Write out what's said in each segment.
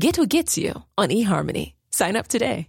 Get who gets you on eHarmony. Sign up today.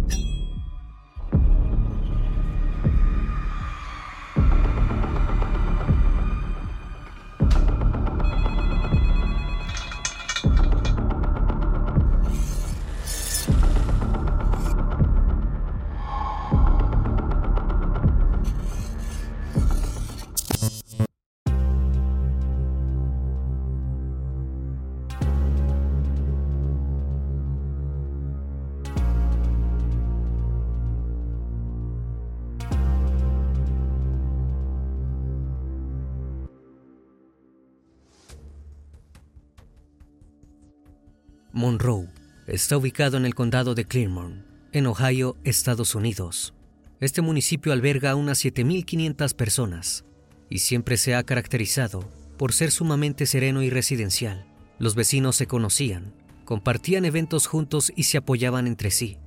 Monroe está ubicado en el condado de Clermont, en Ohio, Estados Unidos. Este municipio alberga a unas 7.500 personas y siempre se ha caracterizado por ser sumamente sereno y residencial. Los vecinos se conocían, compartían eventos juntos y se apoyaban entre sí.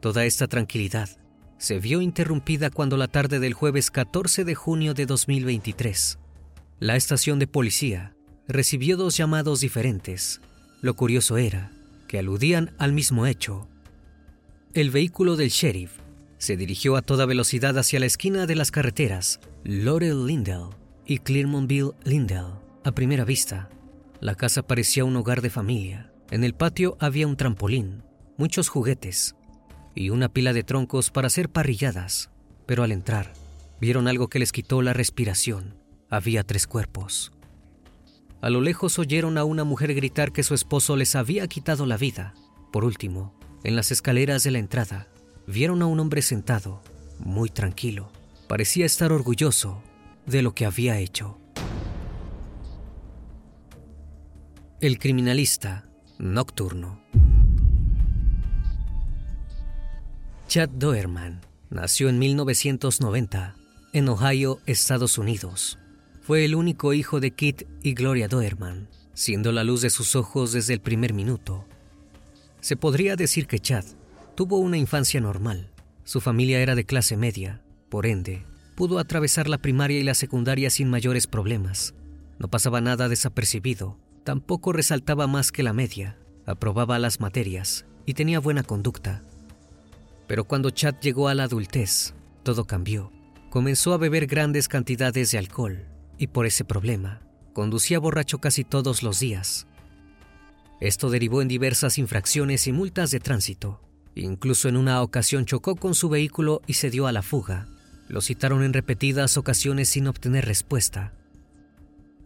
Toda esta tranquilidad se vio interrumpida cuando la tarde del jueves 14 de junio de 2023, la estación de policía recibió dos llamados diferentes lo curioso era que aludían al mismo hecho. El vehículo del sheriff se dirigió a toda velocidad hacia la esquina de las carreteras Laurel Lindell y Clermontville Lindell. A primera vista, la casa parecía un hogar de familia. En el patio había un trampolín, muchos juguetes y una pila de troncos para hacer parrilladas. Pero al entrar, vieron algo que les quitó la respiración. Había tres cuerpos. A lo lejos oyeron a una mujer gritar que su esposo les había quitado la vida. Por último, en las escaleras de la entrada, vieron a un hombre sentado, muy tranquilo. Parecía estar orgulloso de lo que había hecho. El criminalista nocturno. Chad Doerman nació en 1990 en Ohio, Estados Unidos. Fue el único hijo de Kit y Gloria Doerman, siendo la luz de sus ojos desde el primer minuto. Se podría decir que Chad tuvo una infancia normal. Su familia era de clase media, por ende, pudo atravesar la primaria y la secundaria sin mayores problemas. No pasaba nada desapercibido, tampoco resaltaba más que la media, aprobaba las materias y tenía buena conducta. Pero cuando Chad llegó a la adultez, todo cambió. Comenzó a beber grandes cantidades de alcohol y por ese problema conducía borracho casi todos los días. Esto derivó en diversas infracciones y multas de tránsito. Incluso en una ocasión chocó con su vehículo y se dio a la fuga. Lo citaron en repetidas ocasiones sin obtener respuesta.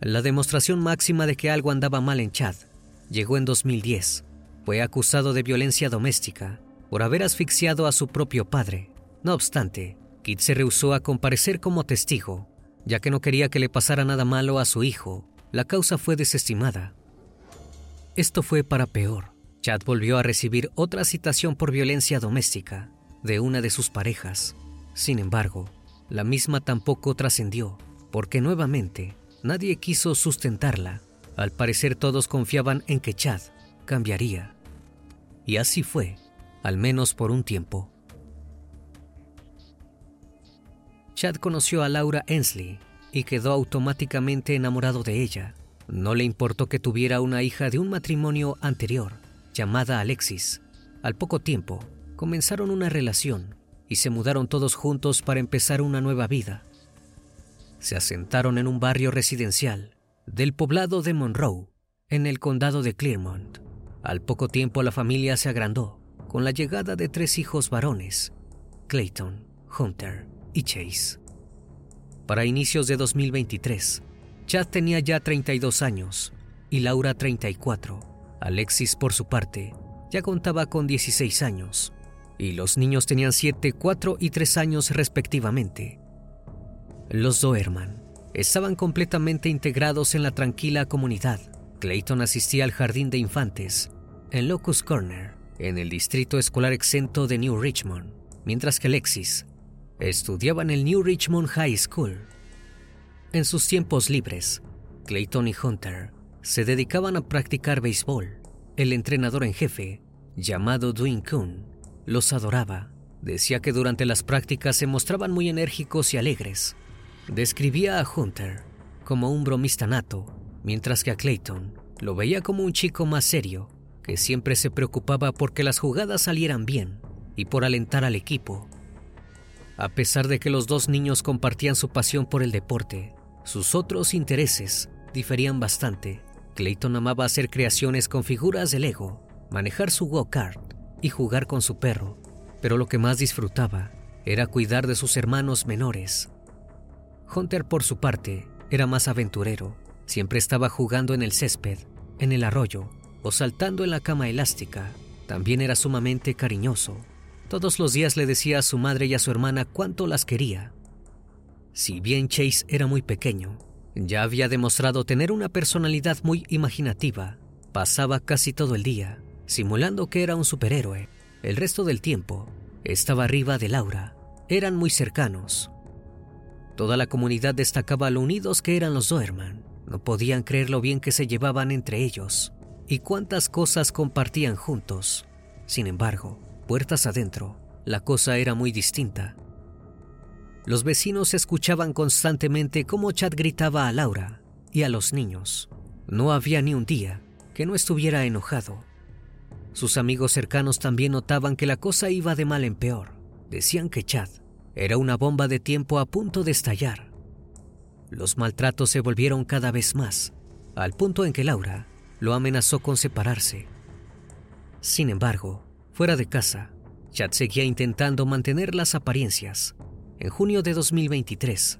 La demostración máxima de que algo andaba mal en Chad llegó en 2010. Fue acusado de violencia doméstica por haber asfixiado a su propio padre. No obstante, Kit se rehusó a comparecer como testigo ya que no quería que le pasara nada malo a su hijo. La causa fue desestimada. Esto fue para peor. Chad volvió a recibir otra citación por violencia doméstica de una de sus parejas. Sin embargo, la misma tampoco trascendió, porque nuevamente nadie quiso sustentarla. Al parecer todos confiaban en que Chad cambiaría. Y así fue, al menos por un tiempo. Chad conoció a Laura Ensley y quedó automáticamente enamorado de ella. No le importó que tuviera una hija de un matrimonio anterior, llamada Alexis. Al poco tiempo, comenzaron una relación y se mudaron todos juntos para empezar una nueva vida. Se asentaron en un barrio residencial del poblado de Monroe, en el condado de Clermont. Al poco tiempo la familia se agrandó con la llegada de tres hijos varones, Clayton, Hunter y Chase. Para inicios de 2023, Chad tenía ya 32 años y Laura 34. Alexis, por su parte, ya contaba con 16 años y los niños tenían 7, 4 y 3 años respectivamente. Los Doerman estaban completamente integrados en la tranquila comunidad. Clayton asistía al jardín de infantes en Locust Corner, en el distrito escolar exento de New Richmond, mientras que Alexis estudiaba en el New Richmond High School. En sus tiempos libres, Clayton y Hunter se dedicaban a practicar béisbol. El entrenador en jefe, llamado Dwayne Kuhn, los adoraba. Decía que durante las prácticas se mostraban muy enérgicos y alegres. Describía a Hunter como un bromista nato, mientras que a Clayton lo veía como un chico más serio, que siempre se preocupaba por que las jugadas salieran bien y por alentar al equipo. A pesar de que los dos niños compartían su pasión por el deporte, sus otros intereses diferían bastante. Clayton amaba hacer creaciones con figuras de Lego, manejar su go-kart y jugar con su perro, pero lo que más disfrutaba era cuidar de sus hermanos menores. Hunter, por su parte, era más aventurero. Siempre estaba jugando en el césped, en el arroyo o saltando en la cama elástica. También era sumamente cariñoso. Todos los días le decía a su madre y a su hermana cuánto las quería. Si bien Chase era muy pequeño, ya había demostrado tener una personalidad muy imaginativa. Pasaba casi todo el día simulando que era un superhéroe. El resto del tiempo estaba arriba de Laura. Eran muy cercanos. Toda la comunidad destacaba lo unidos que eran los Doerman. No podían creer lo bien que se llevaban entre ellos y cuántas cosas compartían juntos. Sin embargo, puertas adentro, la cosa era muy distinta. Los vecinos escuchaban constantemente cómo Chad gritaba a Laura y a los niños. No había ni un día que no estuviera enojado. Sus amigos cercanos también notaban que la cosa iba de mal en peor. Decían que Chad era una bomba de tiempo a punto de estallar. Los maltratos se volvieron cada vez más, al punto en que Laura lo amenazó con separarse. Sin embargo, fuera de casa, Chad seguía intentando mantener las apariencias. En junio de 2023,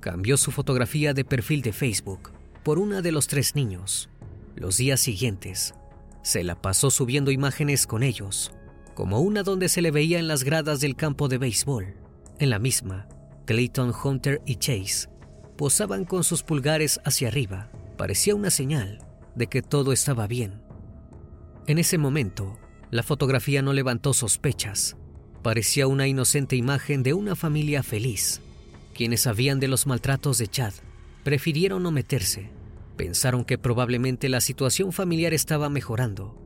cambió su fotografía de perfil de Facebook por una de los tres niños. Los días siguientes, se la pasó subiendo imágenes con ellos, como una donde se le veía en las gradas del campo de béisbol. En la misma, Clayton, Hunter y Chase posaban con sus pulgares hacia arriba. Parecía una señal de que todo estaba bien. En ese momento, la fotografía no levantó sospechas. Parecía una inocente imagen de una familia feliz. Quienes sabían de los maltratos de Chad prefirieron no meterse pensaron que probablemente la situación familiar estaba mejorando.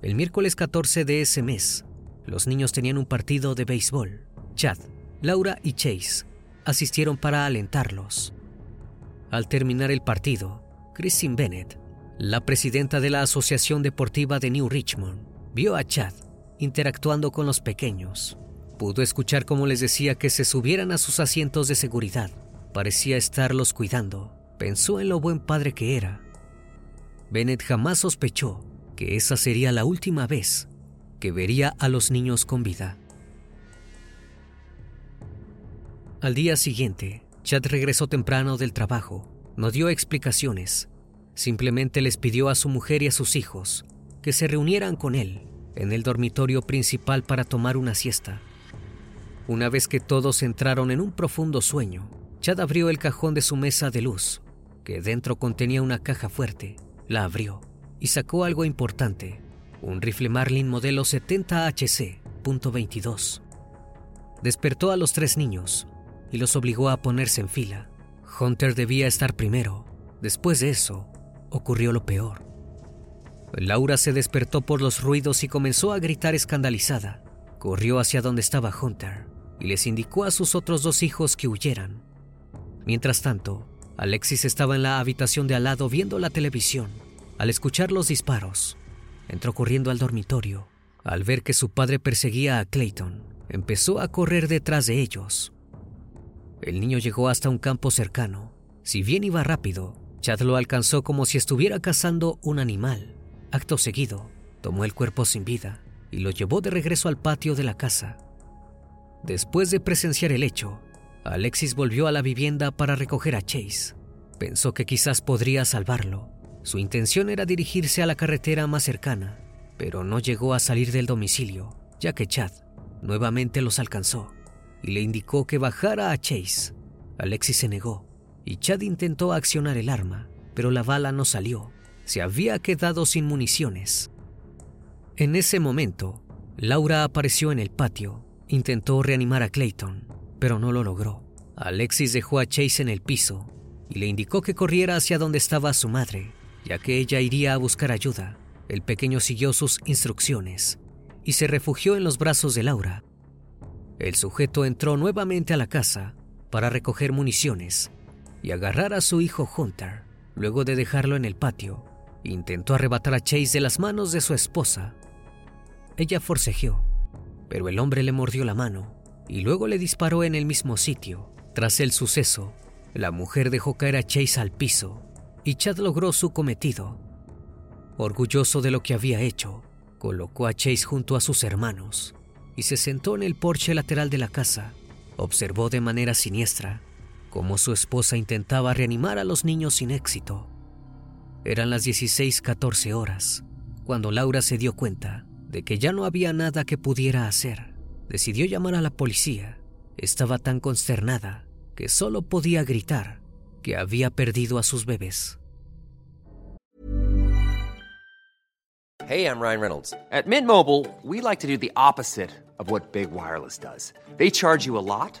El miércoles 14 de ese mes, los niños tenían un partido de béisbol. Chad, Laura y Chase asistieron para alentarlos. Al terminar el partido, Christine Bennett, la presidenta de la Asociación Deportiva de New Richmond, vio a Chad interactuando con los pequeños. Pudo escuchar cómo les decía que se subieran a sus asientos de seguridad. Parecía estarlos cuidando pensó en lo buen padre que era. Bennett jamás sospechó que esa sería la última vez que vería a los niños con vida. Al día siguiente, Chad regresó temprano del trabajo. No dio explicaciones. Simplemente les pidió a su mujer y a sus hijos que se reunieran con él en el dormitorio principal para tomar una siesta. Una vez que todos entraron en un profundo sueño, Chad abrió el cajón de su mesa de luz que dentro contenía una caja fuerte. La abrió y sacó algo importante, un rifle Marlin modelo 70HC.22. Despertó a los tres niños y los obligó a ponerse en fila. Hunter debía estar primero. Después de eso, ocurrió lo peor. Laura se despertó por los ruidos y comenzó a gritar escandalizada. Corrió hacia donde estaba Hunter y les indicó a sus otros dos hijos que huyeran. Mientras tanto, Alexis estaba en la habitación de al lado viendo la televisión. Al escuchar los disparos, entró corriendo al dormitorio. Al ver que su padre perseguía a Clayton, empezó a correr detrás de ellos. El niño llegó hasta un campo cercano. Si bien iba rápido, Chad lo alcanzó como si estuviera cazando un animal. Acto seguido, tomó el cuerpo sin vida y lo llevó de regreso al patio de la casa. Después de presenciar el hecho, Alexis volvió a la vivienda para recoger a Chase. Pensó que quizás podría salvarlo. Su intención era dirigirse a la carretera más cercana, pero no llegó a salir del domicilio, ya que Chad nuevamente los alcanzó y le indicó que bajara a Chase. Alexis se negó y Chad intentó accionar el arma, pero la bala no salió. Se había quedado sin municiones. En ese momento, Laura apareció en el patio. Intentó reanimar a Clayton, pero no lo logró. Alexis dejó a Chase en el piso y le indicó que corriera hacia donde estaba su madre, ya que ella iría a buscar ayuda. El pequeño siguió sus instrucciones y se refugió en los brazos de Laura. El sujeto entró nuevamente a la casa para recoger municiones y agarrar a su hijo Hunter. Luego de dejarlo en el patio, intentó arrebatar a Chase de las manos de su esposa. Ella forcejeó, pero el hombre le mordió la mano y luego le disparó en el mismo sitio. Tras el suceso, la mujer dejó caer a Chase al piso y Chad logró su cometido. Orgulloso de lo que había hecho, colocó a Chase junto a sus hermanos y se sentó en el porche lateral de la casa. Observó de manera siniestra cómo su esposa intentaba reanimar a los niños sin éxito. Eran las 16:14 horas cuando Laura se dio cuenta de que ya no había nada que pudiera hacer. Decidió llamar a la policía. Estaba tan consternada que solo podía gritar que había perdido a sus bebés. Hey, I'm Ryan Reynolds. At Mint Mobile, we like to do the opposite of what Big Wireless does. They charge you a lot,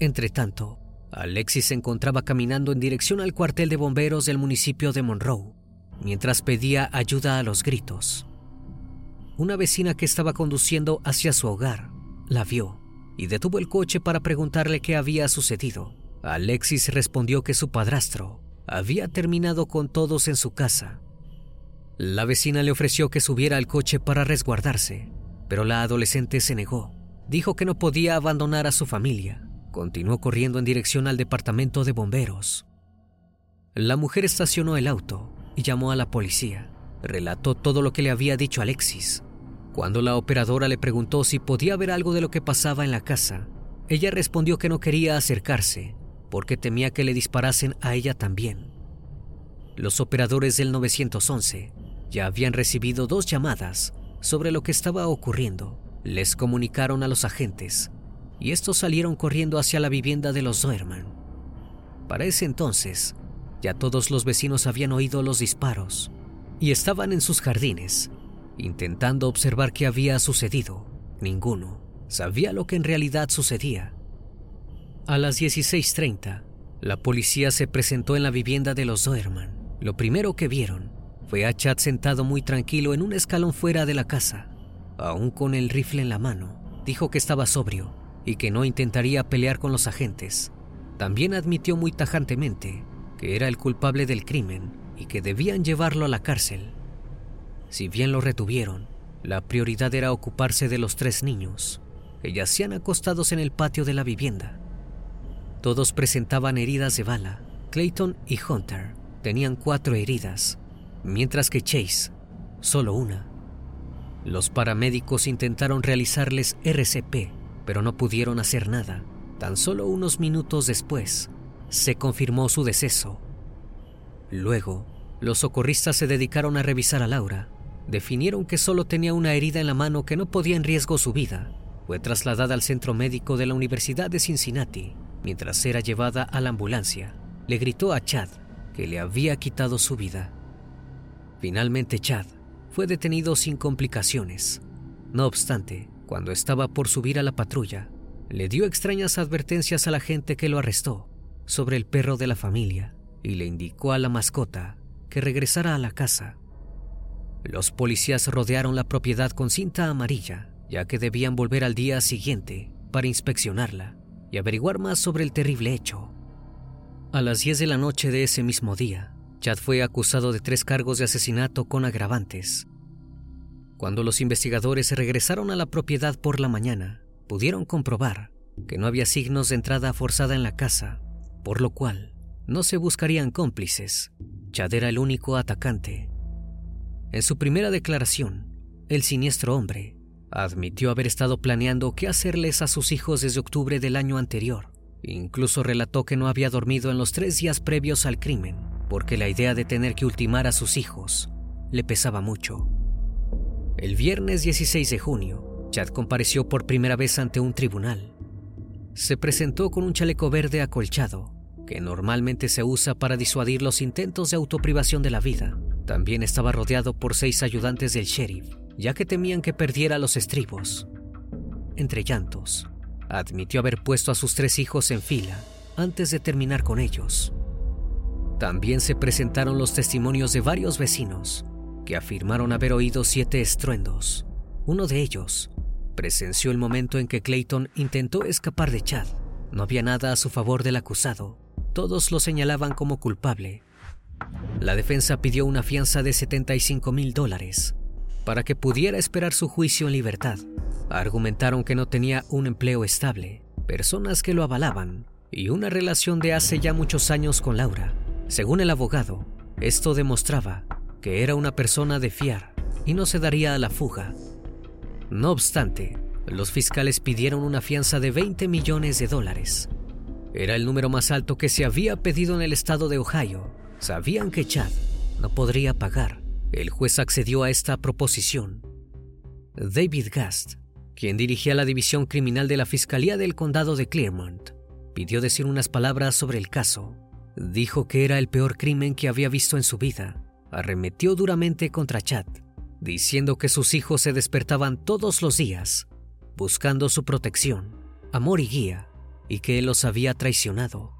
Entre tanto, Alexis se encontraba caminando en dirección al cuartel de bomberos del municipio de Monroe, mientras pedía ayuda a los gritos. Una vecina que estaba conduciendo hacia su hogar la vio y detuvo el coche para preguntarle qué había sucedido. Alexis respondió que su padrastro había terminado con todos en su casa. La vecina le ofreció que subiera al coche para resguardarse, pero la adolescente se negó. Dijo que no podía abandonar a su familia. Continuó corriendo en dirección al departamento de bomberos. La mujer estacionó el auto y llamó a la policía. Relató todo lo que le había dicho Alexis. Cuando la operadora le preguntó si podía ver algo de lo que pasaba en la casa, ella respondió que no quería acercarse porque temía que le disparasen a ella también. Los operadores del 911 ya habían recibido dos llamadas sobre lo que estaba ocurriendo. Les comunicaron a los agentes y estos salieron corriendo hacia la vivienda de los Zoerman. Para ese entonces, ya todos los vecinos habían oído los disparos y estaban en sus jardines, intentando observar qué había sucedido. Ninguno sabía lo que en realidad sucedía. A las 16:30, la policía se presentó en la vivienda de los Zoerman. Lo primero que vieron fue a Chad sentado muy tranquilo en un escalón fuera de la casa. Aún con el rifle en la mano, dijo que estaba sobrio y que no intentaría pelear con los agentes. También admitió muy tajantemente que era el culpable del crimen y que debían llevarlo a la cárcel. Si bien lo retuvieron, la prioridad era ocuparse de los tres niños, que yacían acostados en el patio de la vivienda. Todos presentaban heridas de bala. Clayton y Hunter tenían cuatro heridas, mientras que Chase solo una. Los paramédicos intentaron realizarles RCP, pero no pudieron hacer nada. Tan solo unos minutos después, se confirmó su deceso. Luego, los socorristas se dedicaron a revisar a Laura. Definieron que solo tenía una herida en la mano que no podía en riesgo su vida. Fue trasladada al centro médico de la Universidad de Cincinnati. Mientras era llevada a la ambulancia, le gritó a Chad que le había quitado su vida. Finalmente Chad fue detenido sin complicaciones. No obstante, cuando estaba por subir a la patrulla, le dio extrañas advertencias a la gente que lo arrestó sobre el perro de la familia y le indicó a la mascota que regresara a la casa. Los policías rodearon la propiedad con cinta amarilla, ya que debían volver al día siguiente para inspeccionarla y averiguar más sobre el terrible hecho. A las 10 de la noche de ese mismo día, Chad fue acusado de tres cargos de asesinato con agravantes. Cuando los investigadores regresaron a la propiedad por la mañana, pudieron comprobar que no había signos de entrada forzada en la casa, por lo cual no se buscarían cómplices. Chad era el único atacante. En su primera declaración, el siniestro hombre admitió haber estado planeando qué hacerles a sus hijos desde octubre del año anterior. Incluso relató que no había dormido en los tres días previos al crimen, porque la idea de tener que ultimar a sus hijos le pesaba mucho. El viernes 16 de junio, Chad compareció por primera vez ante un tribunal. Se presentó con un chaleco verde acolchado, que normalmente se usa para disuadir los intentos de autoprivación de la vida. También estaba rodeado por seis ayudantes del sheriff, ya que temían que perdiera los estribos. Entre llantos, admitió haber puesto a sus tres hijos en fila antes de terminar con ellos. También se presentaron los testimonios de varios vecinos que afirmaron haber oído siete estruendos. Uno de ellos presenció el momento en que Clayton intentó escapar de Chad. No había nada a su favor del acusado. Todos lo señalaban como culpable. La defensa pidió una fianza de 75 mil dólares para que pudiera esperar su juicio en libertad. Argumentaron que no tenía un empleo estable, personas que lo avalaban y una relación de hace ya muchos años con Laura. Según el abogado, esto demostraba que era una persona de fiar y no se daría a la fuga. No obstante, los fiscales pidieron una fianza de 20 millones de dólares. Era el número más alto que se había pedido en el estado de Ohio. Sabían que Chad no podría pagar. El juez accedió a esta proposición. David Gast, quien dirigía la división criminal de la Fiscalía del Condado de Clermont, pidió decir unas palabras sobre el caso. Dijo que era el peor crimen que había visto en su vida. Arremetió duramente contra Chad, diciendo que sus hijos se despertaban todos los días, buscando su protección, amor y guía, y que él los había traicionado.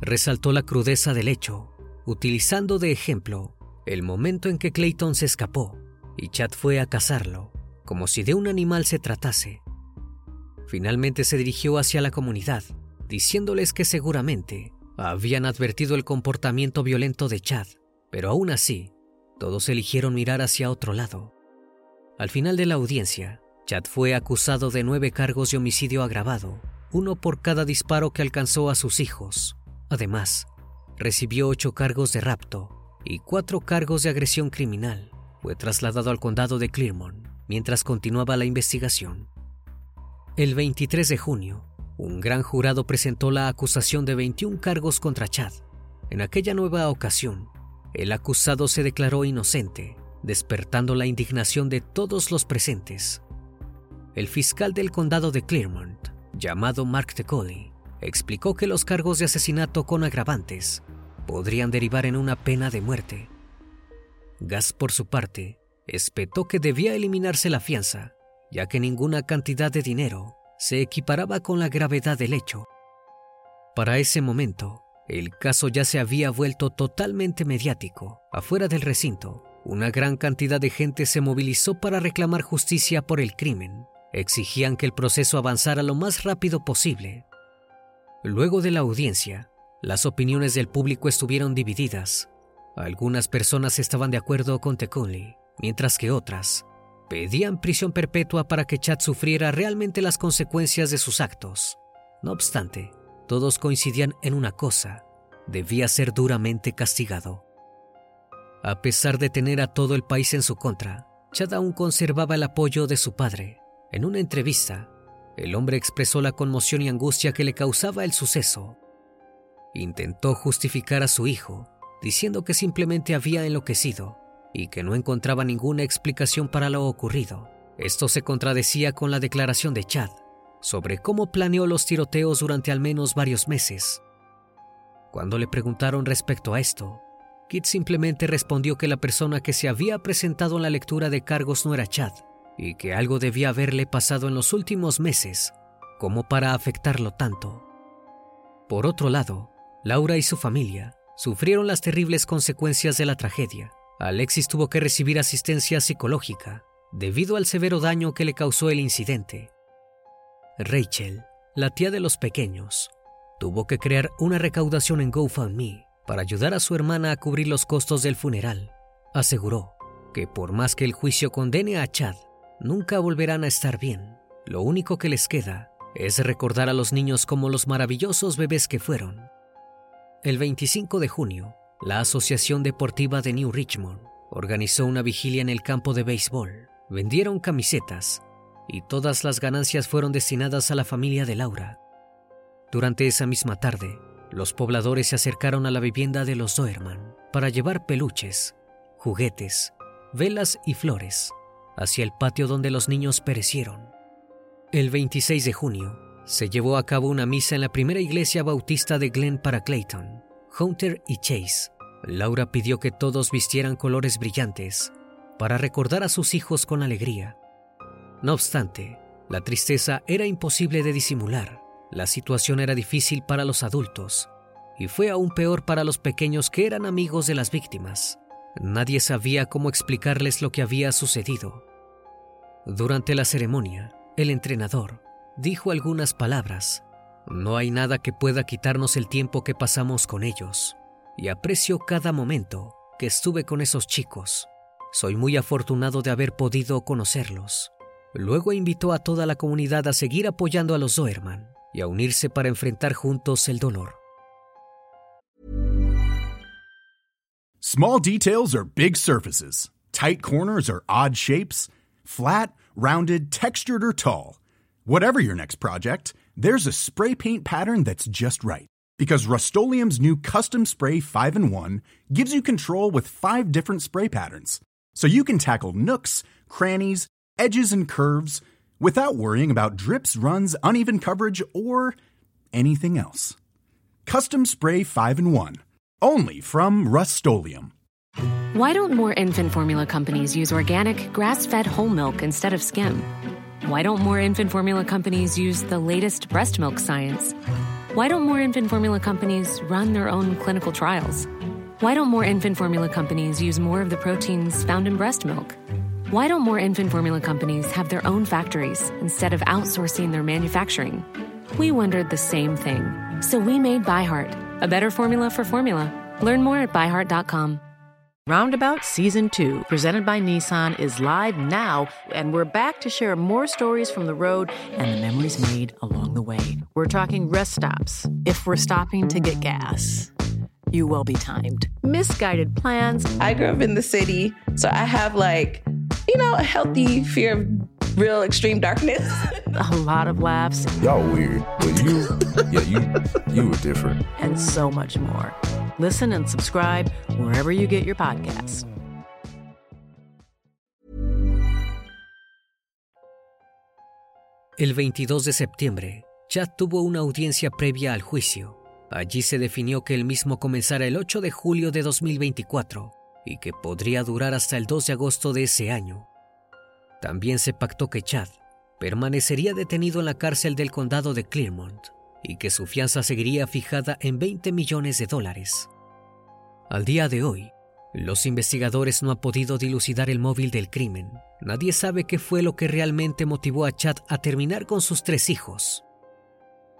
Resaltó la crudeza del hecho, utilizando de ejemplo el momento en que Clayton se escapó y Chad fue a cazarlo, como si de un animal se tratase. Finalmente se dirigió hacia la comunidad, diciéndoles que seguramente habían advertido el comportamiento violento de Chad, pero aún así, todos eligieron mirar hacia otro lado. Al final de la audiencia, Chad fue acusado de nueve cargos de homicidio agravado, uno por cada disparo que alcanzó a sus hijos. Además, recibió ocho cargos de rapto y cuatro cargos de agresión criminal. Fue trasladado al condado de Clermont mientras continuaba la investigación. El 23 de junio, un gran jurado presentó la acusación de 21 cargos contra Chad. En aquella nueva ocasión, el acusado se declaró inocente, despertando la indignación de todos los presentes. El fiscal del condado de Clermont, llamado Mark Tecolli, explicó que los cargos de asesinato con agravantes podrían derivar en una pena de muerte. Gas, por su parte, espetó que debía eliminarse la fianza, ya que ninguna cantidad de dinero se equiparaba con la gravedad del hecho. Para ese momento, el caso ya se había vuelto totalmente mediático. Afuera del recinto, una gran cantidad de gente se movilizó para reclamar justicia por el crimen. Exigían que el proceso avanzara lo más rápido posible. Luego de la audiencia, Las opiniones del público estuvieron divididas. Algunas personas estaban de acuerdo con Tecunli, mientras que otras pedían prisión perpetua para que Chad sufriera realmente las consecuencias de sus actos. No obstante, todos coincidían en una cosa, debía ser duramente castigado. A pesar de tener a todo el país en su contra, Chad aún conservaba el apoyo de su padre. En una entrevista, el hombre expresó la conmoción y angustia que le causaba el suceso. Intentó justificar a su hijo, diciendo que simplemente había enloquecido y que no encontraba ninguna explicación para lo ocurrido. Esto se contradecía con la declaración de Chad sobre cómo planeó los tiroteos durante al menos varios meses. Cuando le preguntaron respecto a esto, Kit simplemente respondió que la persona que se había presentado en la lectura de cargos no era Chad y que algo debía haberle pasado en los últimos meses como para afectarlo tanto. Por otro lado, Laura y su familia sufrieron las terribles consecuencias de la tragedia Alexis tuvo que recibir asistencia psicológica debido al severo daño que le causó el incidente. Rachel, la tía de los pequeños, tuvo que crear una recaudación en GoFundMe para ayudar a su hermana a cubrir los costos del funeral. Aseguró que por más que el juicio condene a Chad, nunca volverán a estar bien. Lo único que les queda es recordar a los niños como los maravillosos bebés que fueron. El 25 de junio, la Asociación Deportiva de New Richmond organizó una vigilia en el campo de béisbol. Vendieron camisetas y todas las ganancias fueron destinadas a la familia de Laura. Durante esa misma tarde, los pobladores se acercaron a la vivienda de los Doerman para llevar peluches, juguetes, velas y flores hacia el patio donde los niños perecieron. El 26 de junio se llevó a cabo una misa en la primera iglesia bautista de Glen para Clayton, Hunter y Chase Laura pidió que todos vistieran colores brillantes para recordar a sus hijos con alegría. No obstante, la tristeza era imposible de disimular. La situación era difícil para los adultos y fue aún peor para los pequeños que eran amigos de las víctimas. Nadie sabía cómo explicarles lo que había sucedido. Durante la ceremonia, el entrenador dijo algunas palabras. No hay nada que pueda quitarnos el tiempo que pasamos con ellos y aprecio cada momento que estuve con esos chicos. Soy muy afortunado de haber podido conocerlos. Luego invitó a toda la comunidad a seguir apoyando a los Doerman y a unirse para enfrentar juntos el dolor. Small details are big surfaces. Tight corners are odd shapes. Flat, rounded, textured, or tall. Whatever your next project, there's a spray paint pattern that's just right. Because Rust new Custom Spray 5 and 1 gives you control with five different spray patterns. So you can tackle nooks, crannies, edges, and curves without worrying about drips, runs, uneven coverage, or anything else. Custom Spray 5 and 1. Only from Rust Why don't more infant formula companies use organic, grass fed whole milk instead of skim? Why don't more infant formula companies use the latest breast milk science? Why don't more infant formula companies run their own clinical trials? Why don't more infant formula companies use more of the proteins found in breast milk? Why don't more infant formula companies have their own factories instead of outsourcing their manufacturing? We wondered the same thing. So we made ByHeart, a better formula for formula. Learn more at byheart.com. Roundabout Season 2, presented by Nissan, is live now, and we're back to share more stories from the road and the memories made along the way. We're talking rest stops. If we're stopping to get gas, you will be timed. Misguided plans. I grew up in the city, so I have like, you know, a healthy fear of real extreme darkness. a lot of laughs. Y'all weird, but you, yeah, you, you were different. And so much more. Listen and subscribe wherever you get your podcasts. El 22 de septiembre, Chad tuvo una audiencia previa al juicio. Allí se definió que el mismo comenzara el 8 de julio de 2024 y que podría durar hasta el 2 de agosto de ese año. También se pactó que Chad permanecería detenido en la cárcel del condado de Clermont y que su fianza seguiría fijada en 20 millones de dólares. Al día de hoy, los investigadores no han podido dilucidar el móvil del crimen. Nadie sabe qué fue lo que realmente motivó a Chad a terminar con sus tres hijos.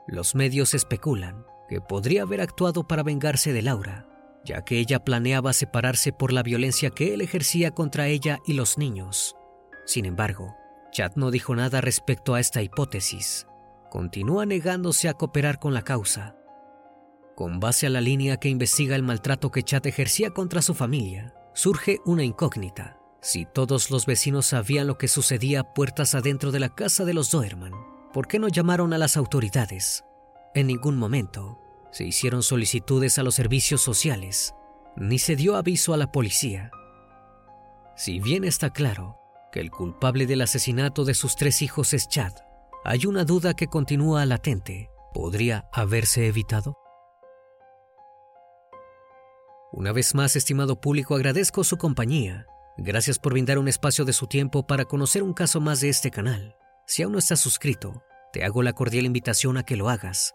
Los medios especulan que podría haber actuado para vengarse de Laura, ya que ella planeaba separarse por la violencia que él ejercía contra ella y los niños. Sin embargo, Chad no dijo nada respecto a esta hipótesis. Continúa negándose a cooperar con la causa. Con base a la línea que investiga el maltrato que Chad ejercía contra su familia, surge una incógnita. Si todos los vecinos sabían lo que sucedía puertas adentro de la casa de los Doerman, ¿por qué no llamaron a las autoridades? En ningún momento se hicieron solicitudes a los servicios sociales, ni se dio aviso a la policía. Si bien está claro que el culpable del asesinato de sus tres hijos es Chad, hay una duda que continúa latente. ¿Podría haberse evitado? Una vez más, estimado público, agradezco su compañía. Gracias por brindar un espacio de su tiempo para conocer un caso más de este canal. Si aún no estás suscrito, te hago la cordial invitación a que lo hagas